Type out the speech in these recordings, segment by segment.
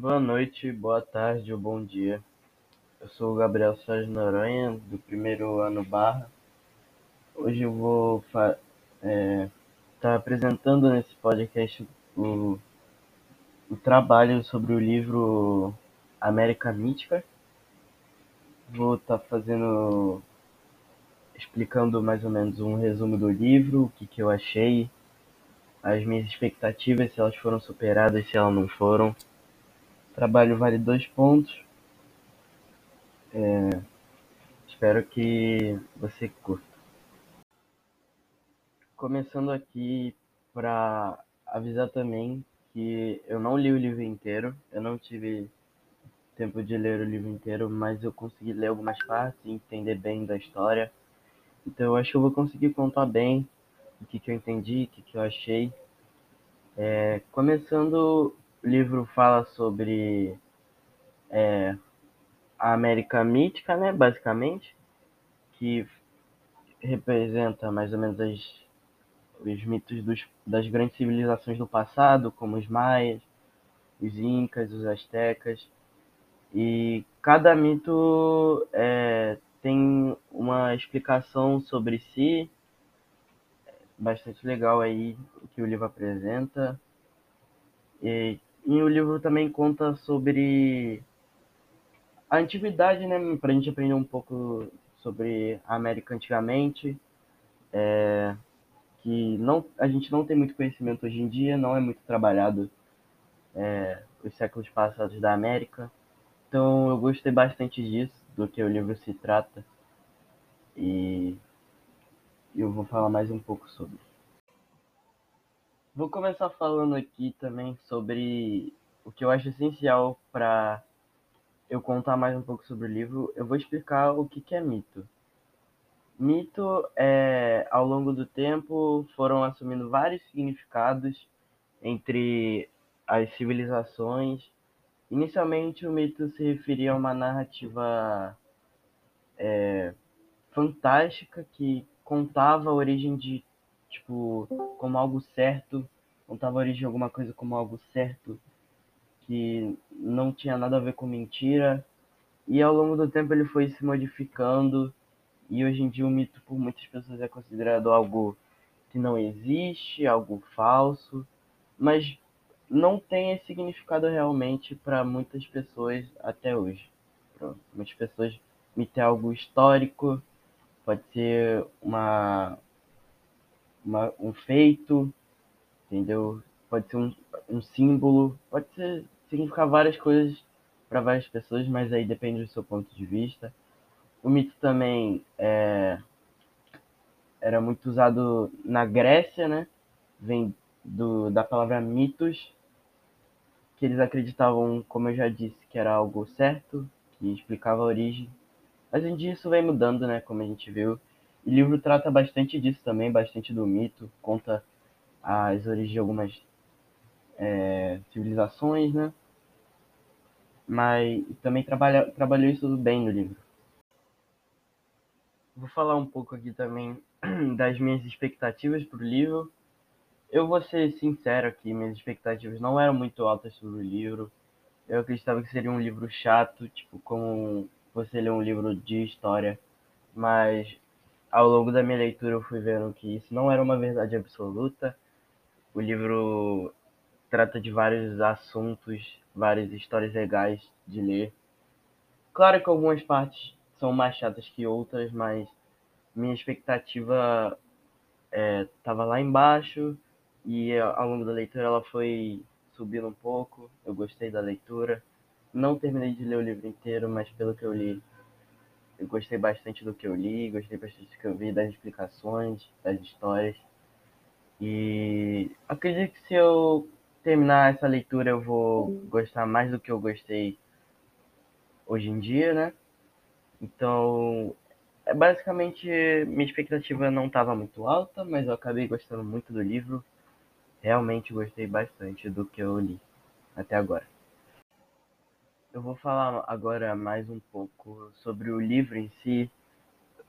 Boa noite, boa tarde ou bom dia. Eu sou o Gabriel Sérgio Noronha, do primeiro ano Barra. Hoje eu vou estar é, tá apresentando nesse podcast o, o trabalho sobre o livro América Mítica. Vou estar tá fazendo, explicando mais ou menos um resumo do livro, o que, que eu achei, as minhas expectativas, se elas foram superadas, se elas não foram trabalho vale dois pontos. É, espero que você curta. Começando aqui para avisar também que eu não li o livro inteiro, eu não tive tempo de ler o livro inteiro, mas eu consegui ler algumas partes e entender bem da história. Então eu acho que eu vou conseguir contar bem o que, que eu entendi, o que, que eu achei. É, começando, o livro fala sobre é, a América mítica, né, basicamente, que representa mais ou menos as, os mitos dos, das grandes civilizações do passado, como os maias, os incas, os astecas, e cada mito é, tem uma explicação sobre si, bastante legal aí que o livro apresenta. E, e o livro também conta sobre a antiguidade, né, para a gente aprender um pouco sobre a América antigamente, é, que não, a gente não tem muito conhecimento hoje em dia, não é muito trabalhado é, os séculos passados da América. Então eu gostei bastante disso, do que o livro se trata, e eu vou falar mais um pouco sobre. Vou começar falando aqui também sobre o que eu acho essencial para eu contar mais um pouco sobre o livro, eu vou explicar o que, que é mito. Mito é, ao longo do tempo, foram assumindo vários significados entre as civilizações. Inicialmente, o mito se referia a uma narrativa é, fantástica que contava a origem de, tipo, como algo certo, contava a origem de alguma coisa como algo certo que não tinha nada a ver com mentira. E ao longo do tempo ele foi se modificando. E hoje em dia o mito por muitas pessoas é considerado algo que não existe, algo falso, mas não tem esse significado realmente para muitas pessoas até hoje. Para muitas pessoas, mito é algo histórico, pode ser uma, uma um feito, entendeu? Pode ser um, um símbolo, pode ser significar várias coisas para várias pessoas, mas aí depende do seu ponto de vista. O mito também é, era muito usado na Grécia, né? Vem do, da palavra mitos, que eles acreditavam, como eu já disse, que era algo certo, que explicava a origem. Mas hoje em dia isso vem mudando, né? Como a gente viu. O livro trata bastante disso também, bastante do mito, conta as origens de algumas é, civilizações, né? mas também trabalha, trabalhou isso bem no livro. Vou falar um pouco aqui também das minhas expectativas para o livro. Eu vou ser sincero aqui, minhas expectativas não eram muito altas sobre o livro. Eu acreditava que seria um livro chato, tipo como você lê um livro de história, mas ao longo da minha leitura eu fui vendo que isso não era uma verdade absoluta. O livro trata de vários assuntos várias histórias legais de ler. Claro que algumas partes são mais chatas que outras, mas minha expectativa estava é, lá embaixo e ao longo da leitura ela foi subindo um pouco. Eu gostei da leitura. Não terminei de ler o livro inteiro, mas pelo que eu li, eu gostei bastante do que eu li, gostei bastante do que eu vi, das explicações, das histórias. E acredito que se eu terminar essa leitura eu vou gostar mais do que eu gostei hoje em dia, né? Então, é basicamente minha expectativa não estava muito alta, mas eu acabei gostando muito do livro. Realmente gostei bastante do que eu li até agora. Eu vou falar agora mais um pouco sobre o livro em si.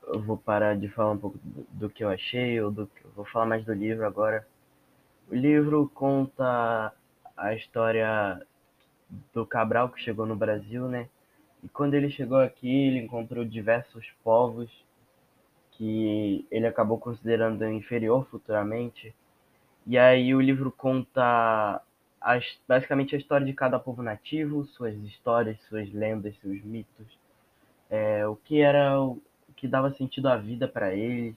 Eu vou parar de falar um pouco do, que eu achei, ou do que eu vou falar mais do livro agora. O livro conta a história do Cabral que chegou no Brasil, né? E quando ele chegou aqui, ele encontrou diversos povos que ele acabou considerando inferior futuramente. E aí o livro conta as, basicamente a história de cada povo nativo, suas histórias, suas lendas, seus mitos, é, o que era o que dava sentido à vida para eles.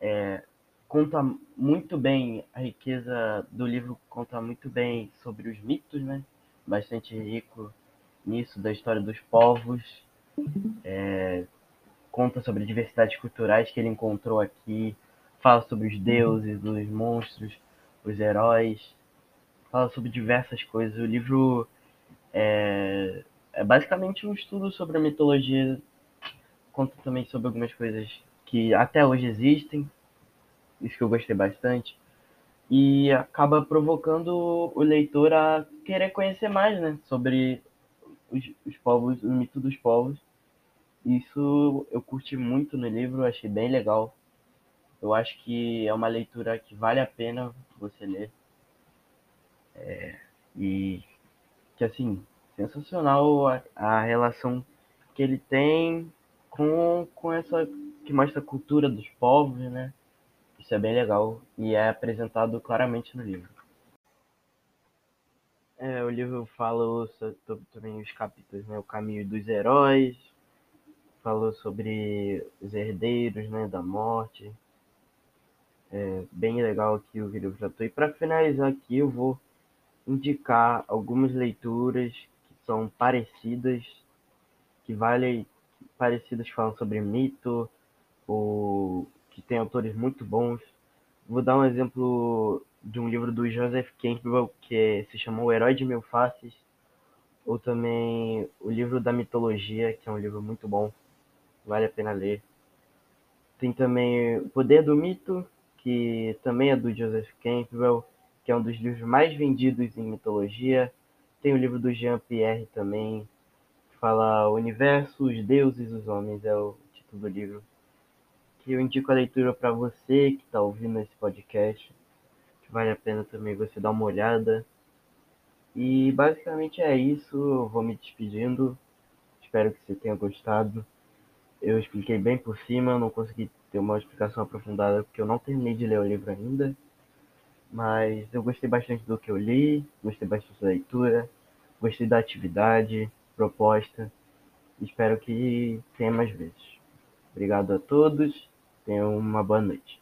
É, conta muito bem a riqueza do livro conta muito bem sobre os mitos, né? Bastante rico nisso da história dos povos. É, conta sobre diversidades culturais que ele encontrou aqui. Fala sobre os deuses, os monstros, os heróis. Fala sobre diversas coisas. O livro é, é basicamente um estudo sobre a mitologia. Conta também sobre algumas coisas que até hoje existem, isso que eu gostei bastante. E acaba provocando o leitor a querer conhecer mais, né? Sobre os, os povos, o mito dos povos. Isso eu curti muito no livro, achei bem legal. Eu acho que é uma leitura que vale a pena você ler. É, e que assim, sensacional a, a relação que ele tem com, com essa que mostra a cultura dos povos, né? Isso é bem legal e é apresentado claramente no livro. É, o livro fala sobre também os capítulos, né? O caminho dos heróis, falou sobre os herdeiros, né? Da morte. É bem legal aqui o livro tratou. E para finalizar aqui, eu vou indicar algumas leituras que são parecidas, que valem parecidas falam sobre mito, ou que tem autores muito bons. Vou dar um exemplo de um livro do Joseph Campbell que se chamou O Herói de Mil Faces, ou também o livro da mitologia, que é um livro muito bom, vale a pena ler. Tem também O Poder do Mito, que também é do Joseph Campbell, que é um dos livros mais vendidos em mitologia. Tem o livro do Jean Pierre também, que fala o universo, os deuses, os homens, é o título do livro que eu indico a leitura para você que está ouvindo esse podcast. Que vale a pena também você dar uma olhada. E basicamente é isso. Eu vou me despedindo. Espero que você tenha gostado. Eu expliquei bem por cima, não consegui ter uma explicação aprofundada porque eu não terminei de ler o livro ainda. Mas eu gostei bastante do que eu li, gostei bastante da leitura, gostei da atividade, proposta. Espero que tenha mais vezes. Obrigado a todos Tenha uma boa noite.